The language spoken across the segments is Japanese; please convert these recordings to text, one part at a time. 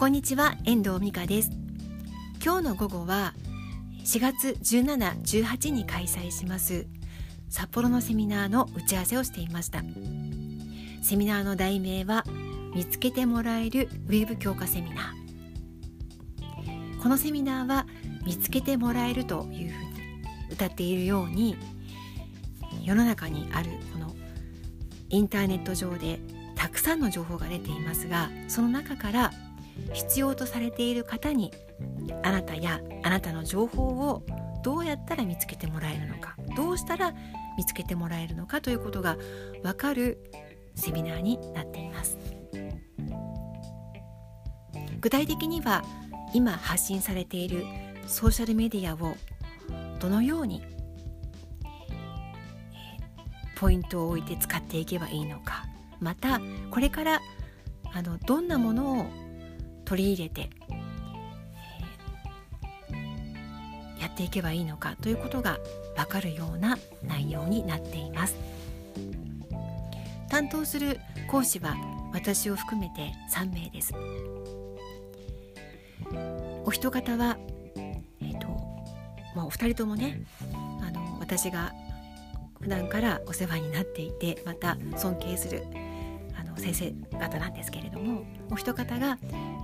こんにちは遠藤美香です。今日の午後は4月17、18に開催します札幌のセミナーの打ち合わせをしていました。セミナーの題名は見つけてもらえるウェブ強化セミナー。このセミナーは見つけてもらえるというふうに歌っているように世の中にあるこのインターネット上でたくさんの情報が出ていますがその中から必要とされている方にあなたやあなたの情報をどうやったら見つけてもらえるのかどうしたら見つけてもらえるのかということが分かるセミナーになっています。具体的には今発信されているソーシャルメディアをどのようにポイントを置いて使っていけばいいのかまたこれからあのどんなものを取り入れて、えー、やっていけばいいのかということが分かるような内容になっています。担当する講師は私を含めて3名です。お一方はえっ、ー、とまあお二人ともねあの私が普段からお世話になっていてまた尊敬する先生方なんですけれどもお一方が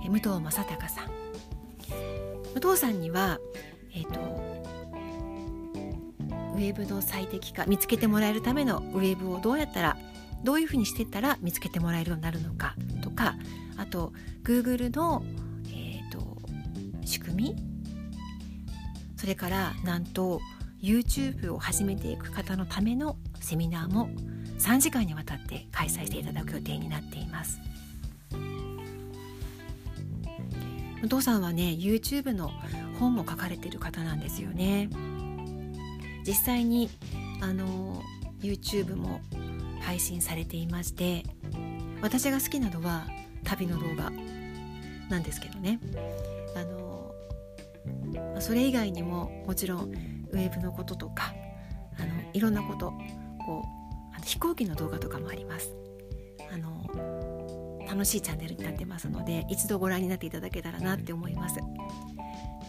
武藤正隆さん。武藤さんにはえ、ー、とウェブの最適化見つけてもらえるためのウェブをどうやったらどういうふうにしてったら見つけてもらえるようになるのかとかあと Google の、えーと仕組みそれからなんと YouTube を始めていく方のためのセミナーも3時間にわたって開催していただく予定になっています。お父さんはね YouTube の本も書かれている方なんですよね。実際にあの YouTube も配信されていまして私が好きなのは旅の動画なんですけどね。あのそれ以外にももちろんウェブのこととかあのいろんなことこうあの飛行機の動画とかもあります。あの楽しいチャンネルになってますので一度ご覧になっていただけたらなって思います。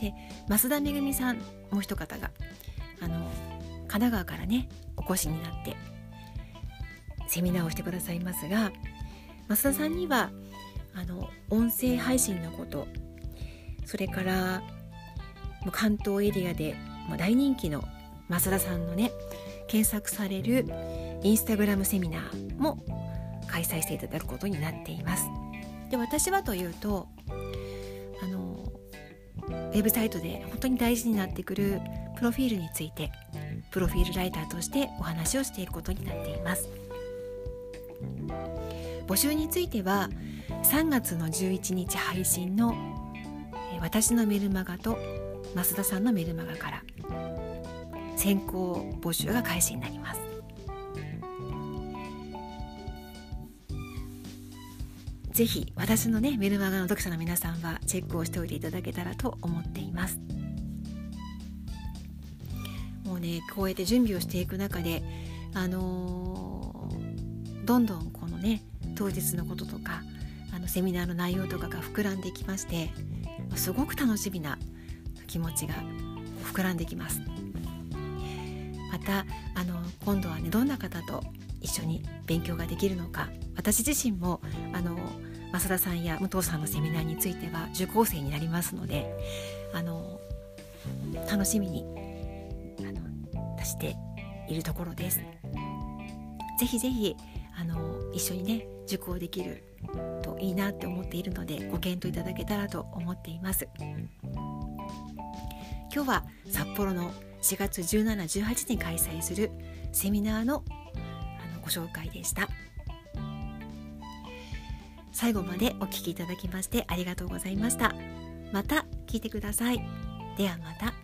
で増田めぐみさんもう一方があの神奈川からねお越しになってセミナーをしてくださいますが増田さんにはあの音声配信のことそれから関東エリアで大人気の増田さんのね検索されるインスタグラムセミナーも開催していただくことになっています。で私はというとあのウェブサイトで本当に大事になってくるプロフィールについてプロフィールライターとしてお話をしていくことになっています募集については3月の11日配信の私のメルマガと増田さんのメルマガから先行募集が開始になりますぜひ私のねメルマガの読者の皆さんはチェックをしておいていただけたらと思っています。もうねこうやって準備をしていく中であのー、どんどんこのね当日のこととかあのセミナーの内容とかが膨らんできましてすごく楽しみな気持ちが膨らんできます。またあの今度はねどんな方と一緒に勉強ができるのか私自身もあの増田さんや武藤さんのセミナーについては受講生になりますのであの楽しみにあの出しているところです。ぜひぜひあの一緒にね受講できるといいなって思っているのでご検討いただけたらと思っています。今日は札幌の4月1718に開催するセミナーのあのご紹介でした最後までお聴きいただきましてありがとうございました。また聞いてください。ではまた。